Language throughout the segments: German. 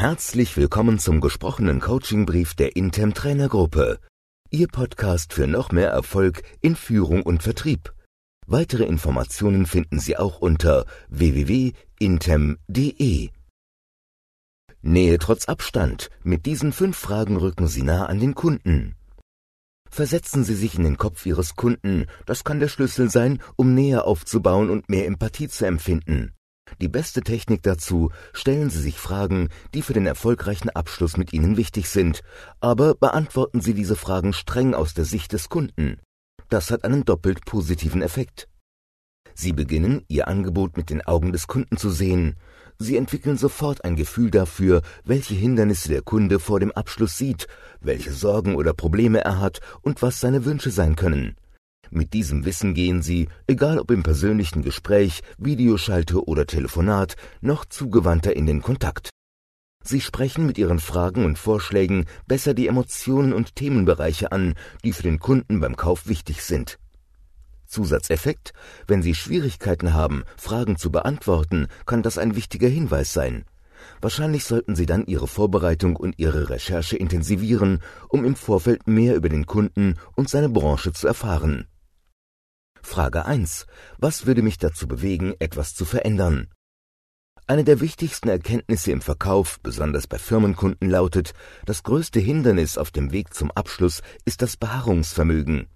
Herzlich willkommen zum gesprochenen Coachingbrief der Intem Trainergruppe. Ihr Podcast für noch mehr Erfolg in Führung und Vertrieb. Weitere Informationen finden Sie auch unter www.intem.de. Nähe trotz Abstand. Mit diesen fünf Fragen rücken Sie nah an den Kunden. Versetzen Sie sich in den Kopf Ihres Kunden. Das kann der Schlüssel sein, um näher aufzubauen und mehr Empathie zu empfinden. Die beste Technik dazu, stellen Sie sich Fragen, die für den erfolgreichen Abschluss mit Ihnen wichtig sind, aber beantworten Sie diese Fragen streng aus der Sicht des Kunden. Das hat einen doppelt positiven Effekt. Sie beginnen, Ihr Angebot mit den Augen des Kunden zu sehen. Sie entwickeln sofort ein Gefühl dafür, welche Hindernisse der Kunde vor dem Abschluss sieht, welche Sorgen oder Probleme er hat und was seine Wünsche sein können. Mit diesem Wissen gehen Sie, egal ob im persönlichen Gespräch, Videoschalte oder Telefonat, noch zugewandter in den Kontakt. Sie sprechen mit Ihren Fragen und Vorschlägen besser die Emotionen und Themenbereiche an, die für den Kunden beim Kauf wichtig sind. Zusatzeffekt, wenn Sie Schwierigkeiten haben, Fragen zu beantworten, kann das ein wichtiger Hinweis sein. Wahrscheinlich sollten Sie dann Ihre Vorbereitung und Ihre Recherche intensivieren, um im Vorfeld mehr über den Kunden und seine Branche zu erfahren. Frage 1. Was würde mich dazu bewegen, etwas zu verändern? Eine der wichtigsten Erkenntnisse im Verkauf, besonders bei Firmenkunden, lautet, das größte Hindernis auf dem Weg zum Abschluss ist das Beharrungsvermögen.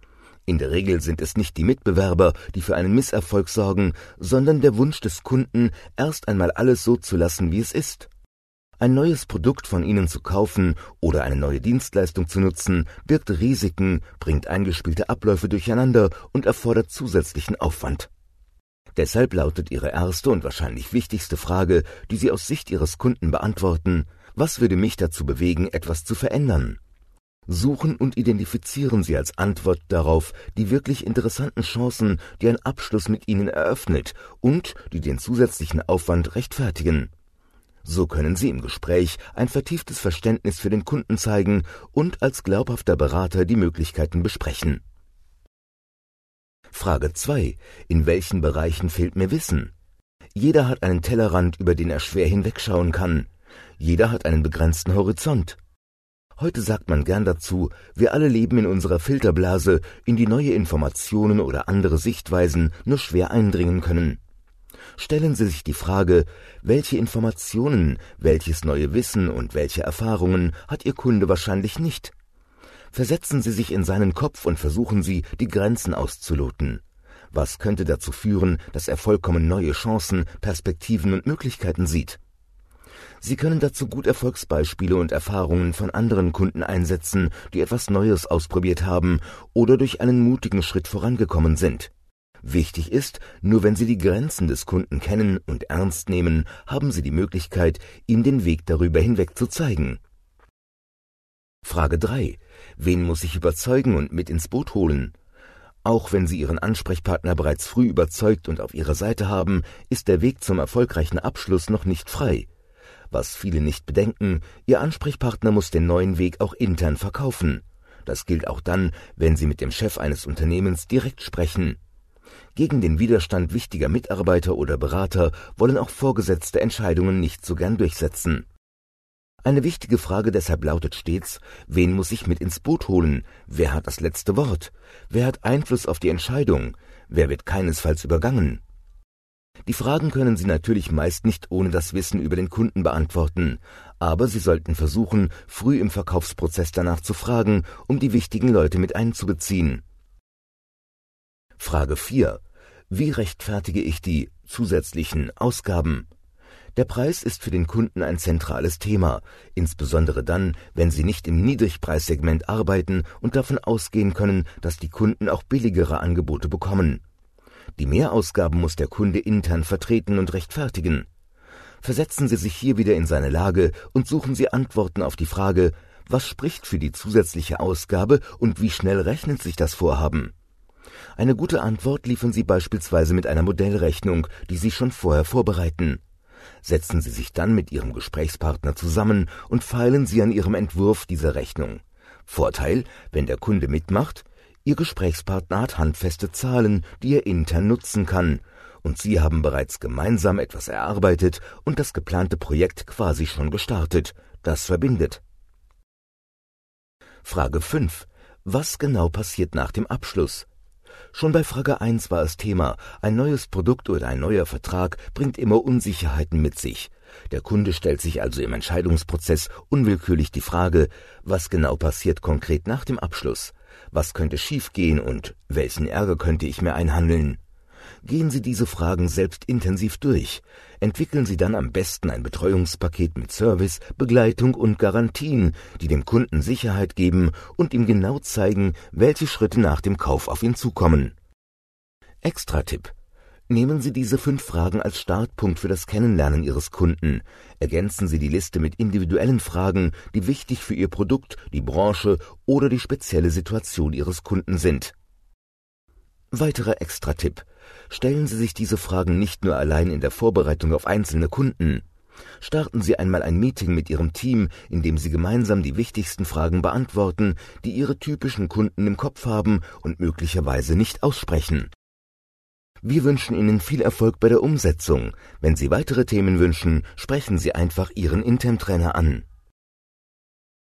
In der Regel sind es nicht die Mitbewerber, die für einen Misserfolg sorgen, sondern der Wunsch des Kunden, erst einmal alles so zu lassen, wie es ist. Ein neues Produkt von Ihnen zu kaufen oder eine neue Dienstleistung zu nutzen, birgt Risiken, bringt eingespielte Abläufe durcheinander und erfordert zusätzlichen Aufwand. Deshalb lautet Ihre erste und wahrscheinlich wichtigste Frage, die Sie aus Sicht Ihres Kunden beantworten, was würde mich dazu bewegen, etwas zu verändern? Suchen und identifizieren Sie als Antwort darauf die wirklich interessanten Chancen, die ein Abschluss mit Ihnen eröffnet und die den zusätzlichen Aufwand rechtfertigen. So können Sie im Gespräch ein vertieftes Verständnis für den Kunden zeigen und als glaubhafter Berater die Möglichkeiten besprechen. Frage 2. In welchen Bereichen fehlt mir Wissen? Jeder hat einen Tellerrand, über den er schwer hinwegschauen kann. Jeder hat einen begrenzten Horizont. Heute sagt man gern dazu, wir alle leben in unserer Filterblase, in die neue Informationen oder andere Sichtweisen nur schwer eindringen können. Stellen Sie sich die Frage, welche Informationen, welches neue Wissen und welche Erfahrungen hat Ihr Kunde wahrscheinlich nicht? Versetzen Sie sich in seinen Kopf und versuchen Sie, die Grenzen auszuloten. Was könnte dazu führen, dass er vollkommen neue Chancen, Perspektiven und Möglichkeiten sieht? Sie können dazu gut Erfolgsbeispiele und Erfahrungen von anderen Kunden einsetzen, die etwas Neues ausprobiert haben oder durch einen mutigen Schritt vorangekommen sind. Wichtig ist, nur wenn Sie die Grenzen des Kunden kennen und ernst nehmen, haben Sie die Möglichkeit, ihm den Weg darüber hinweg zu zeigen. Frage 3. Wen muss ich überzeugen und mit ins Boot holen? Auch wenn Sie Ihren Ansprechpartner bereits früh überzeugt und auf Ihrer Seite haben, ist der Weg zum erfolgreichen Abschluss noch nicht frei. Was viele nicht bedenken, Ihr Ansprechpartner muss den neuen Weg auch intern verkaufen. Das gilt auch dann, wenn Sie mit dem Chef eines Unternehmens direkt sprechen. Gegen den Widerstand wichtiger Mitarbeiter oder Berater wollen auch Vorgesetzte Entscheidungen nicht so gern durchsetzen. Eine wichtige Frage deshalb lautet stets, wen muss ich mit ins Boot holen? Wer hat das letzte Wort? Wer hat Einfluss auf die Entscheidung? Wer wird keinesfalls übergangen? Die Fragen können Sie natürlich meist nicht ohne das Wissen über den Kunden beantworten, aber Sie sollten versuchen, früh im Verkaufsprozess danach zu fragen, um die wichtigen Leute mit einzubeziehen. Frage 4. Wie rechtfertige ich die zusätzlichen Ausgaben? Der Preis ist für den Kunden ein zentrales Thema, insbesondere dann, wenn Sie nicht im Niedrigpreissegment arbeiten und davon ausgehen können, dass die Kunden auch billigere Angebote bekommen. Die Mehrausgaben muss der Kunde intern vertreten und rechtfertigen. Versetzen Sie sich hier wieder in seine Lage und suchen Sie Antworten auf die Frage, was spricht für die zusätzliche Ausgabe und wie schnell rechnet sich das Vorhaben? Eine gute Antwort liefern Sie beispielsweise mit einer Modellrechnung, die Sie schon vorher vorbereiten. Setzen Sie sich dann mit Ihrem Gesprächspartner zusammen und feilen Sie an Ihrem Entwurf dieser Rechnung. Vorteil, wenn der Kunde mitmacht, Ihr Gesprächspartner hat handfeste Zahlen, die er intern nutzen kann, und Sie haben bereits gemeinsam etwas erarbeitet und das geplante Projekt quasi schon gestartet. Das verbindet. Frage 5. Was genau passiert nach dem Abschluss? Schon bei Frage 1 war es Thema, ein neues Produkt oder ein neuer Vertrag bringt immer Unsicherheiten mit sich. Der Kunde stellt sich also im Entscheidungsprozess unwillkürlich die Frage, was genau passiert konkret nach dem Abschluss? Was könnte schiefgehen und welchen Ärger könnte ich mir einhandeln? Gehen Sie diese Fragen selbst intensiv durch. Entwickeln Sie dann am besten ein Betreuungspaket mit Service, Begleitung und Garantien, die dem Kunden Sicherheit geben und ihm genau zeigen, welche Schritte nach dem Kauf auf ihn zukommen. Extra-Tipp. Nehmen Sie diese fünf Fragen als Startpunkt für das Kennenlernen Ihres Kunden. Ergänzen Sie die Liste mit individuellen Fragen, die wichtig für Ihr Produkt, die Branche oder die spezielle Situation Ihres Kunden sind. Weiterer Extra-Tipp. Stellen Sie sich diese Fragen nicht nur allein in der Vorbereitung auf einzelne Kunden. Starten Sie einmal ein Meeting mit Ihrem Team, in dem Sie gemeinsam die wichtigsten Fragen beantworten, die Ihre typischen Kunden im Kopf haben und möglicherweise nicht aussprechen. Wir wünschen Ihnen viel Erfolg bei der Umsetzung. Wenn Sie weitere Themen wünschen, sprechen Sie einfach Ihren Intem-Trainer an.